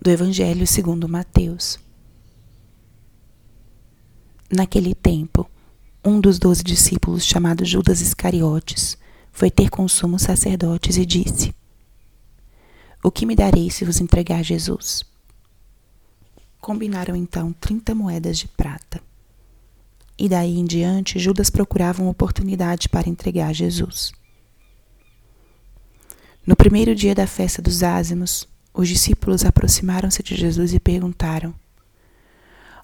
do Evangelho segundo Mateus. Naquele tempo, um dos doze discípulos, chamado Judas Iscariotes, foi ter com os sumos sacerdotes e disse: O que me dareis se vos entregar Jesus? Combinaram então trinta moedas de prata. E daí em diante, Judas procurava uma oportunidade para entregar Jesus. No primeiro dia da festa dos ázimos, os discípulos aproximaram-se de Jesus e perguntaram: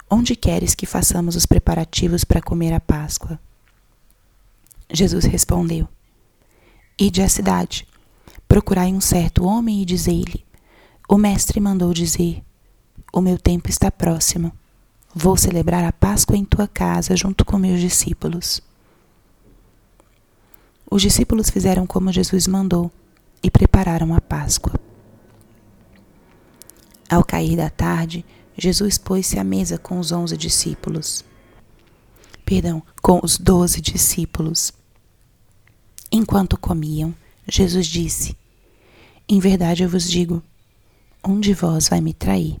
Onde queres que façamos os preparativos para comer a Páscoa? Jesus respondeu: Ide à cidade, procurai um certo homem e dizei-lhe: O mestre mandou dizer: O meu tempo está próximo. Vou celebrar a Páscoa em tua casa junto com meus discípulos. Os discípulos fizeram como Jesus mandou e prepararam a Páscoa. Ao cair da tarde, Jesus pôs-se à mesa com os onze discípulos. Perdão, com os doze discípulos. Enquanto comiam, Jesus disse: Em verdade eu vos digo, um de vós vai me trair.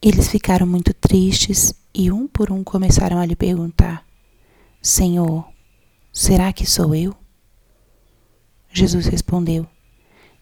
Eles ficaram muito tristes e um por um começaram a lhe perguntar: Senhor, será que sou eu? Jesus respondeu: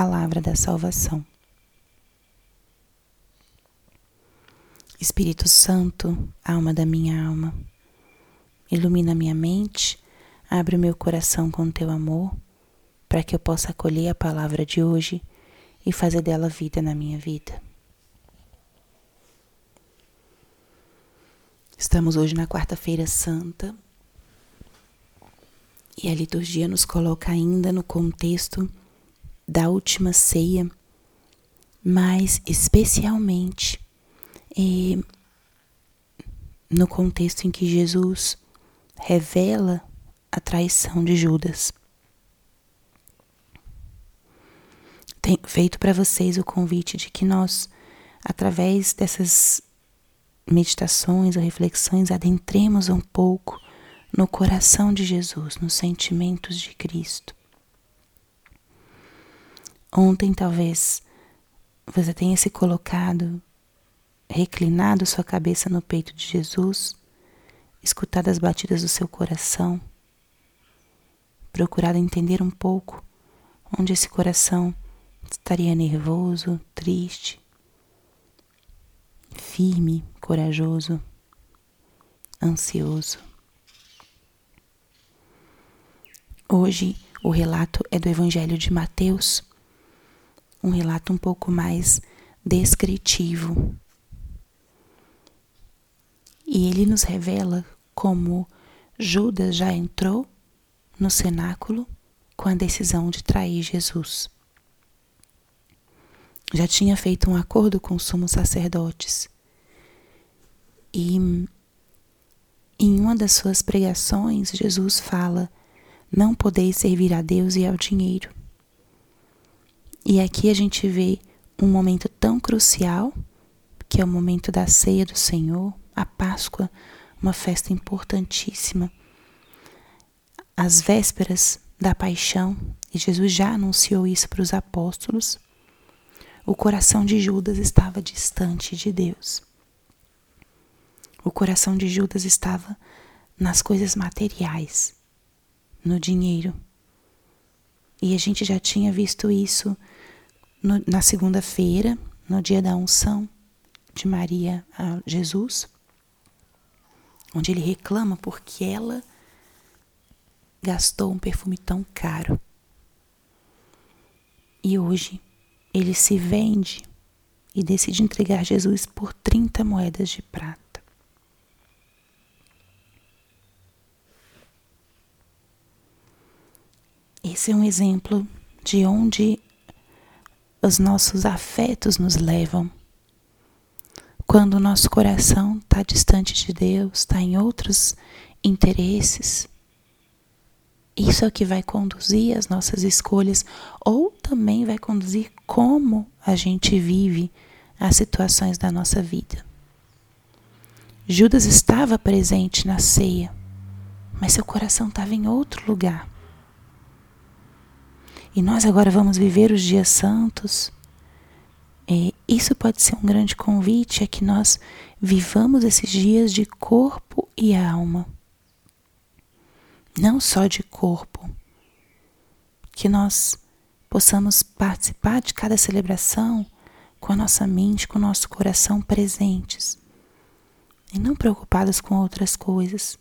Palavra da salvação. Espírito Santo, alma da minha alma, ilumina minha mente, abre o meu coração com teu amor, para que eu possa acolher a palavra de hoje e fazer dela vida na minha vida. Estamos hoje na Quarta-feira Santa e a liturgia nos coloca ainda no contexto da última ceia, mas especialmente eh, no contexto em que Jesus revela a traição de Judas. Tenho feito para vocês o convite de que nós, através dessas meditações ou reflexões, adentremos um pouco no coração de Jesus, nos sentimentos de Cristo. Ontem, talvez, você tenha se colocado, reclinado sua cabeça no peito de Jesus, escutado as batidas do seu coração, procurado entender um pouco onde esse coração estaria nervoso, triste, firme, corajoso, ansioso. Hoje o relato é do Evangelho de Mateus, um relato um pouco mais descritivo. E ele nos revela como Judas já entrou no cenáculo com a decisão de trair Jesus. Já tinha feito um acordo com os sumos sacerdotes. E em uma das suas pregações, Jesus fala não podeis servir a Deus e ao dinheiro. E aqui a gente vê um momento tão crucial, que é o momento da ceia do Senhor, a Páscoa, uma festa importantíssima. As vésperas da paixão, e Jesus já anunciou isso para os apóstolos. O coração de Judas estava distante de Deus. O coração de Judas estava nas coisas materiais no dinheiro. E a gente já tinha visto isso no, na segunda-feira, no dia da unção de Maria a Jesus, onde ele reclama porque ela gastou um perfume tão caro. E hoje ele se vende e decide entregar Jesus por 30 moedas de prata. Esse é um exemplo de onde os nossos afetos nos levam. Quando o nosso coração está distante de Deus, está em outros interesses, isso é o que vai conduzir as nossas escolhas, ou também vai conduzir como a gente vive as situações da nossa vida. Judas estava presente na ceia, mas seu coração estava em outro lugar. E nós agora vamos viver os dias santos. E isso pode ser um grande convite a que nós vivamos esses dias de corpo e alma. Não só de corpo. Que nós possamos participar de cada celebração com a nossa mente, com o nosso coração presentes e não preocupados com outras coisas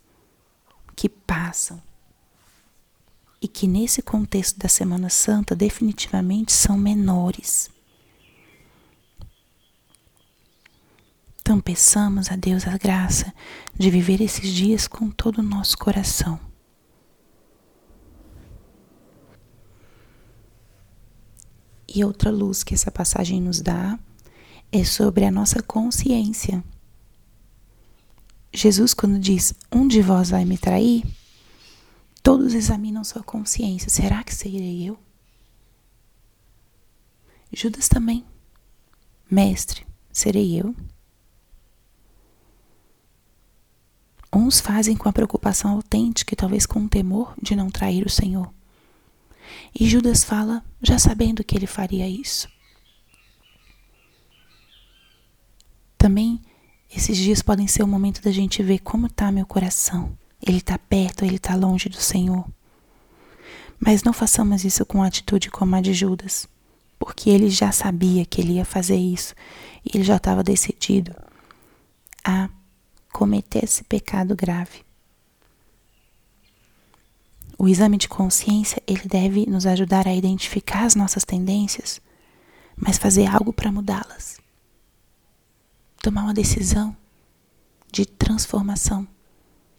que passam e que nesse contexto da Semana Santa definitivamente são menores. Então peçamos a Deus a graça de viver esses dias com todo o nosso coração. E outra luz que essa passagem nos dá é sobre a nossa consciência. Jesus, quando diz: Um de vós vai me trair, todos examinam sua consciência. Será que serei eu? Judas também. Mestre, serei eu? Uns fazem com a preocupação autêntica e talvez com o temor de não trair o Senhor. E Judas fala já sabendo que ele faria isso. Também esses dias podem ser o momento da gente ver como está meu coração. Ele está perto, ele está longe do Senhor. Mas não façamos isso com atitude como a de Judas, porque ele já sabia que ele ia fazer isso e ele já estava decidido a cometer esse pecado grave. O exame de consciência, ele deve nos ajudar a identificar as nossas tendências, mas fazer algo para mudá-las. Tomar uma decisão de transformação,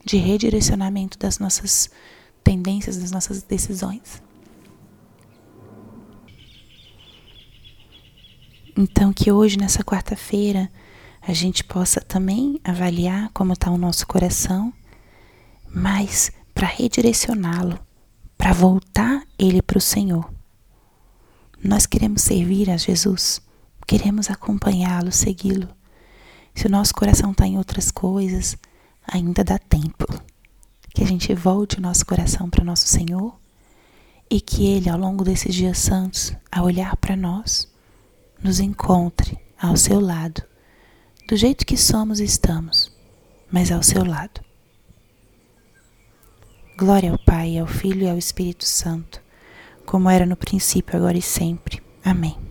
de redirecionamento das nossas tendências, das nossas decisões. Então, que hoje, nessa quarta-feira, a gente possa também avaliar como está o nosso coração, mas para redirecioná-lo, para voltar ele para o Senhor. Nós queremos servir a Jesus, queremos acompanhá-lo, segui-lo. Se o nosso coração está em outras coisas, ainda dá tempo. Que a gente volte o nosso coração para nosso Senhor e que Ele, ao longo desses dias santos, a olhar para nós, nos encontre ao seu lado, do jeito que somos e estamos, mas ao seu lado. Glória ao Pai, ao Filho e ao Espírito Santo, como era no princípio, agora e sempre. Amém.